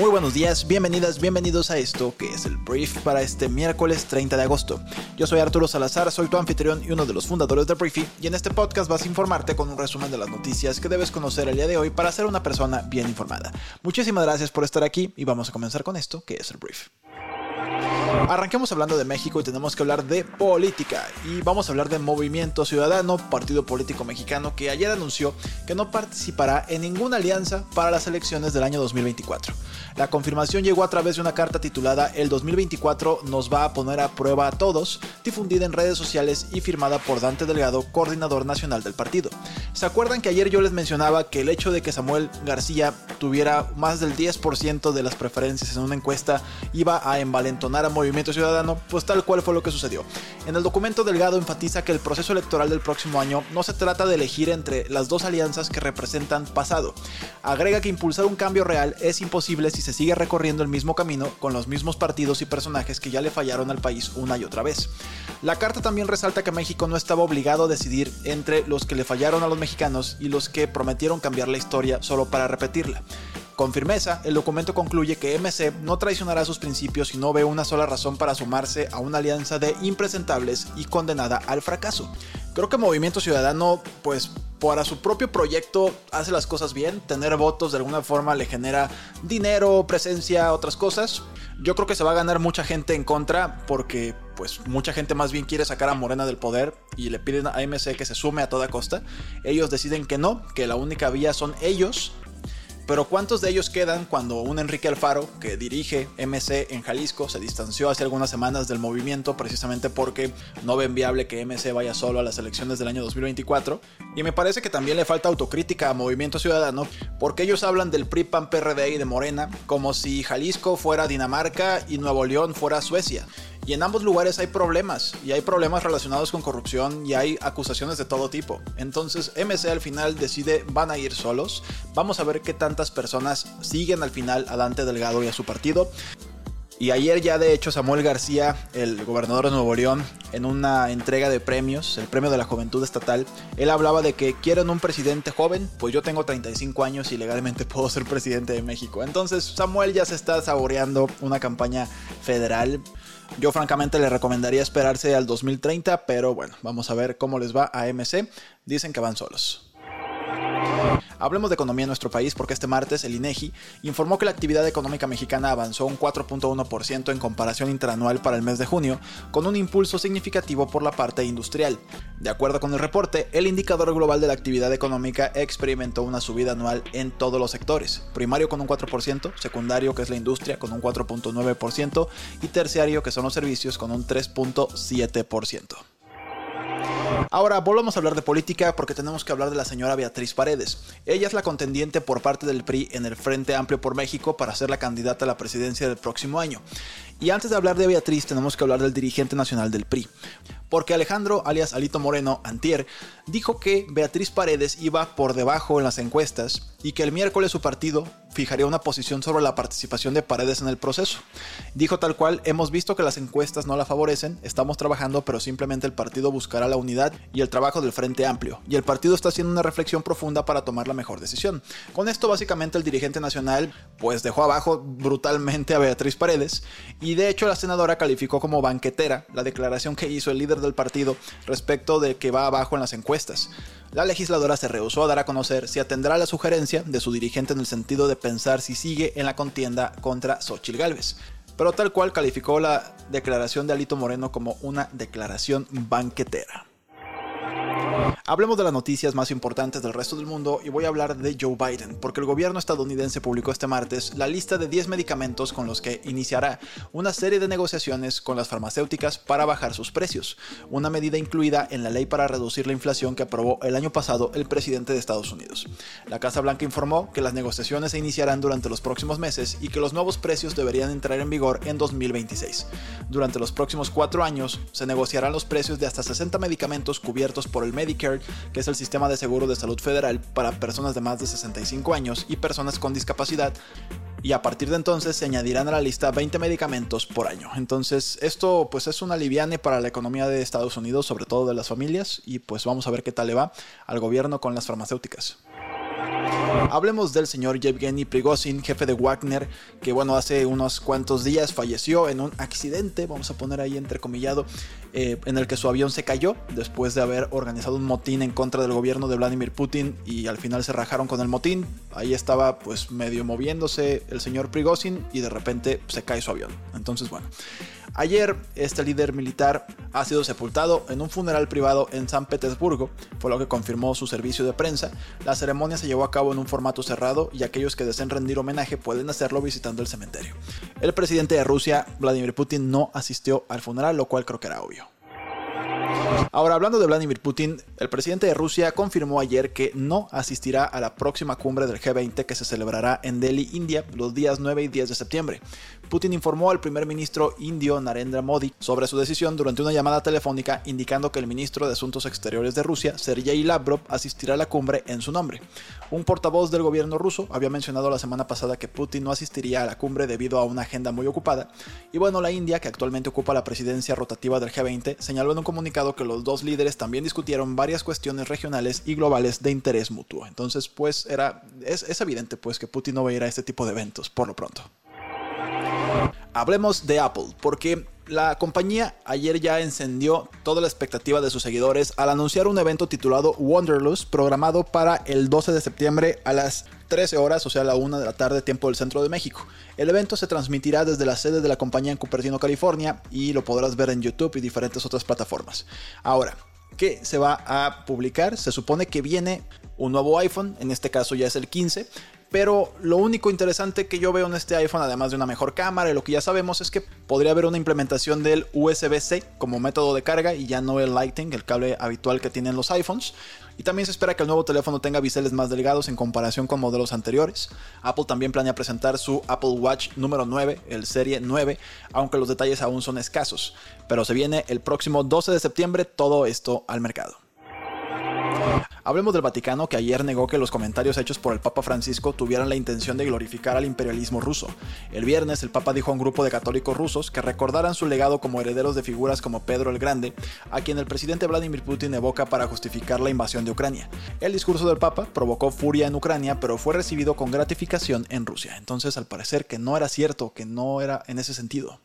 Muy buenos días, bienvenidas, bienvenidos a esto que es el brief para este miércoles 30 de agosto. Yo soy Arturo Salazar, soy tu anfitrión y uno de los fundadores de Briefy y en este podcast vas a informarte con un resumen de las noticias que debes conocer el día de hoy para ser una persona bien informada. Muchísimas gracias por estar aquí y vamos a comenzar con esto que es el brief. Arranquemos hablando de México y tenemos que hablar de política. Y vamos a hablar de Movimiento Ciudadano, partido político mexicano que ayer anunció que no participará en ninguna alianza para las elecciones del año 2024. La confirmación llegó a través de una carta titulada El 2024 nos va a poner a prueba a todos, difundida en redes sociales y firmada por Dante Delgado, coordinador nacional del partido. ¿Se acuerdan que ayer yo les mencionaba que el hecho de que Samuel García tuviera más del 10% de las preferencias en una encuesta iba a envalentonar a Movimiento Ciudadano, pues tal cual fue lo que sucedió. En el documento Delgado enfatiza que el proceso electoral del próximo año no se trata de elegir entre las dos alianzas que representan pasado. Agrega que impulsar un cambio real es imposible si se sigue recorriendo el mismo camino con los mismos partidos y personajes que ya le fallaron al país una y otra vez. La carta también resalta que México no estaba obligado a decidir entre los que le fallaron a los mexicanos y los que prometieron cambiar la historia solo para repetirla. Con firmeza, el documento concluye que MC no traicionará sus principios y no ve una sola razón para sumarse a una alianza de impresentables y condenada al fracaso. Creo que Movimiento Ciudadano, pues para su propio proyecto hace las cosas bien, tener votos de alguna forma le genera dinero, presencia, otras cosas. Yo creo que se va a ganar mucha gente en contra porque pues mucha gente más bien quiere sacar a Morena del poder y le piden a MC que se sume a toda costa. Ellos deciden que no, que la única vía son ellos pero ¿cuántos de ellos quedan cuando un Enrique Alfaro, que dirige MC en Jalisco, se distanció hace algunas semanas del movimiento precisamente porque no ven viable que MC vaya solo a las elecciones del año 2024? Y me parece que también le falta autocrítica a Movimiento Ciudadano porque ellos hablan del PRI, PAN, y de Morena como si Jalisco fuera Dinamarca y Nuevo León fuera Suecia. Y en ambos lugares hay problemas, y hay problemas relacionados con corrupción y hay acusaciones de todo tipo. Entonces MC al final decide van a ir solos. Vamos a ver qué tantas personas siguen al final a Dante Delgado y a su partido. Y ayer ya de hecho Samuel García, el gobernador de Nuevo León, en una entrega de premios, el premio de la juventud estatal, él hablaba de que quieren un presidente joven, pues yo tengo 35 años y legalmente puedo ser presidente de México. Entonces Samuel ya se está saboreando una campaña federal. Yo francamente le recomendaría esperarse al 2030, pero bueno, vamos a ver cómo les va a MC. Dicen que van solos. Hablemos de economía en nuestro país porque este martes el INEGI informó que la actividad económica mexicana avanzó un 4.1% en comparación interanual para el mes de junio, con un impulso significativo por la parte industrial. De acuerdo con el reporte, el indicador global de la actividad económica experimentó una subida anual en todos los sectores, primario con un 4%, secundario que es la industria con un 4.9% y terciario que son los servicios con un 3.7%. Ahora volvamos a hablar de política porque tenemos que hablar de la señora Beatriz Paredes. Ella es la contendiente por parte del PRI en el Frente Amplio por México para ser la candidata a la presidencia del próximo año. Y antes de hablar de Beatriz tenemos que hablar del dirigente nacional del PRI porque Alejandro, alias Alito Moreno, Antier, dijo que Beatriz Paredes iba por debajo en las encuestas y que el miércoles su partido fijaría una posición sobre la participación de Paredes en el proceso. Dijo tal cual, hemos visto que las encuestas no la favorecen, estamos trabajando, pero simplemente el partido buscará la unidad y el trabajo del Frente Amplio, y el partido está haciendo una reflexión profunda para tomar la mejor decisión. Con esto básicamente el dirigente nacional pues dejó abajo brutalmente a Beatriz Paredes, y de hecho la senadora calificó como banquetera la declaración que hizo el líder del partido respecto de que va abajo en las encuestas. La legisladora se rehusó a dar a conocer si atendrá la sugerencia de su dirigente en el sentido de pensar si sigue en la contienda contra Xochitl Gálvez pero tal cual calificó la declaración de Alito Moreno como una declaración banquetera. Hablemos de las noticias más importantes del resto del mundo y voy a hablar de Joe Biden, porque el gobierno estadounidense publicó este martes la lista de 10 medicamentos con los que iniciará una serie de negociaciones con las farmacéuticas para bajar sus precios, una medida incluida en la ley para reducir la inflación que aprobó el año pasado el presidente de Estados Unidos. La Casa Blanca informó que las negociaciones se iniciarán durante los próximos meses y que los nuevos precios deberían entrar en vigor en 2026. Durante los próximos cuatro años se negociarán los precios de hasta 60 medicamentos cubiertos por el médico Que es el sistema de seguro de salud federal para personas de más de 65 años y personas con discapacidad, y a partir de entonces se añadirán a la lista 20 medicamentos por año. Entonces esto pues es un aliviane para la economía de Estados Unidos, sobre todo de las familias, y pues vamos a ver qué tal le va al gobierno con las farmacéuticas. Hablemos del señor Yevgeny Prigozhin, jefe de Wagner, que bueno, hace unos cuantos días falleció en un accidente, vamos a poner ahí entrecomillado, eh, en el que su avión se cayó después de haber organizado un motín en contra del gobierno de Vladimir Putin y al final se rajaron con el motín. Ahí estaba pues medio moviéndose el señor Prigozhin y de repente se cae su avión. Entonces bueno. Ayer, este líder militar ha sido sepultado en un funeral privado en San Petersburgo, fue lo que confirmó su servicio de prensa. La ceremonia se llevó a cabo en un formato cerrado y aquellos que deseen rendir homenaje pueden hacerlo visitando el cementerio. El presidente de Rusia, Vladimir Putin, no asistió al funeral, lo cual creo que era obvio. Ahora, hablando de Vladimir Putin, el presidente de Rusia confirmó ayer que no asistirá a la próxima cumbre del G20 que se celebrará en Delhi, India, los días 9 y 10 de septiembre. Putin informó al primer ministro indio Narendra Modi sobre su decisión durante una llamada telefónica indicando que el ministro de Asuntos Exteriores de Rusia, Sergei Lavrov, asistirá a la cumbre en su nombre. Un portavoz del gobierno ruso había mencionado la semana pasada que Putin no asistiría a la cumbre debido a una agenda muy ocupada. Y bueno, la India, que actualmente ocupa la presidencia rotativa del G20, señaló en un comunicado que los dos líderes también discutieron varias cuestiones regionales y globales de interés mutuo. Entonces, pues era es, evidente pues que Putin no va a ir a este tipo de eventos por lo pronto. Hablemos de Apple, porque la compañía ayer ya encendió toda la expectativa de sus seguidores al anunciar un evento titulado Wanderlust, programado para el 12 de septiembre a las 13 horas, o sea, a la 1 de la tarde, tiempo del centro de México. El evento se transmitirá desde la sede de la compañía en Cupertino, California, y lo podrás ver en YouTube y diferentes otras plataformas. Ahora, ¿qué se va a publicar? Se supone que viene un nuevo iPhone, en este caso ya es el 15, pero lo único interesante que yo veo en este iPhone, además de una mejor cámara y lo que ya sabemos, es que podría haber una implementación del USB-C como método de carga y ya no el Lightning, el cable habitual que tienen los iPhones. Y también se espera que el nuevo teléfono tenga biseles más delgados en comparación con modelos anteriores. Apple también planea presentar su Apple Watch número 9, el Serie 9, aunque los detalles aún son escasos. Pero se viene el próximo 12 de septiembre todo esto al mercado. Hablemos del Vaticano que ayer negó que los comentarios hechos por el Papa Francisco tuvieran la intención de glorificar al imperialismo ruso. El viernes el Papa dijo a un grupo de católicos rusos que recordaran su legado como herederos de figuras como Pedro el Grande, a quien el presidente Vladimir Putin evoca para justificar la invasión de Ucrania. El discurso del Papa provocó furia en Ucrania, pero fue recibido con gratificación en Rusia. Entonces al parecer que no era cierto, que no era en ese sentido.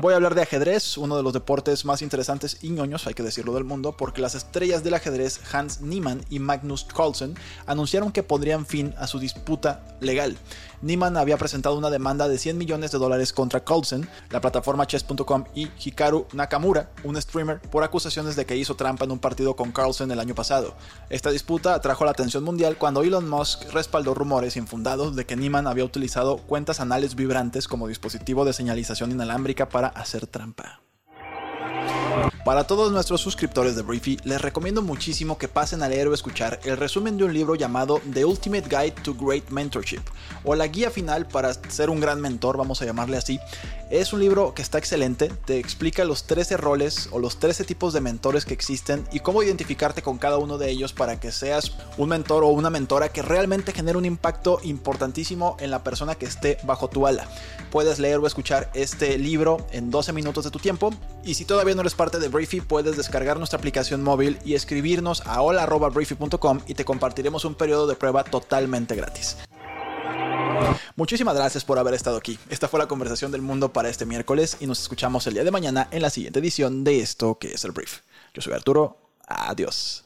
Voy a hablar de ajedrez, uno de los deportes más interesantes y ñoños, hay que decirlo, del mundo, porque las estrellas del ajedrez Hans Niemann y Magnus Carlsen anunciaron que pondrían fin a su disputa legal. Niemann había presentado una demanda de 100 millones de dólares contra Carlsen, la plataforma chess.com y Hikaru Nakamura, un streamer, por acusaciones de que hizo trampa en un partido con Carlsen el año pasado. Esta disputa atrajo la atención mundial cuando Elon Musk respaldó rumores infundados de que Niemann había utilizado cuentas anales vibrantes como dispositivo de señalización inalámbrica para hacer trampa. Para todos nuestros suscriptores de Briefy, les recomiendo muchísimo que pasen a leer o escuchar el resumen de un libro llamado The Ultimate Guide to Great Mentorship, o la guía final para ser un gran mentor, vamos a llamarle así. Es un libro que está excelente, te explica los 13 roles o los 13 tipos de mentores que existen y cómo identificarte con cada uno de ellos para que seas un mentor o una mentora que realmente genere un impacto importantísimo en la persona que esté bajo tu ala. Puedes leer o escuchar este libro en 12 minutos de tu tiempo y si todavía no eres parte de Briefy, puedes descargar nuestra aplicación móvil y escribirnos a hola.briefy.com y te compartiremos un periodo de prueba totalmente gratis. Muchísimas gracias por haber estado aquí. Esta fue la conversación del mundo para este miércoles y nos escuchamos el día de mañana en la siguiente edición de esto que es el Brief. Yo soy Arturo. Adiós.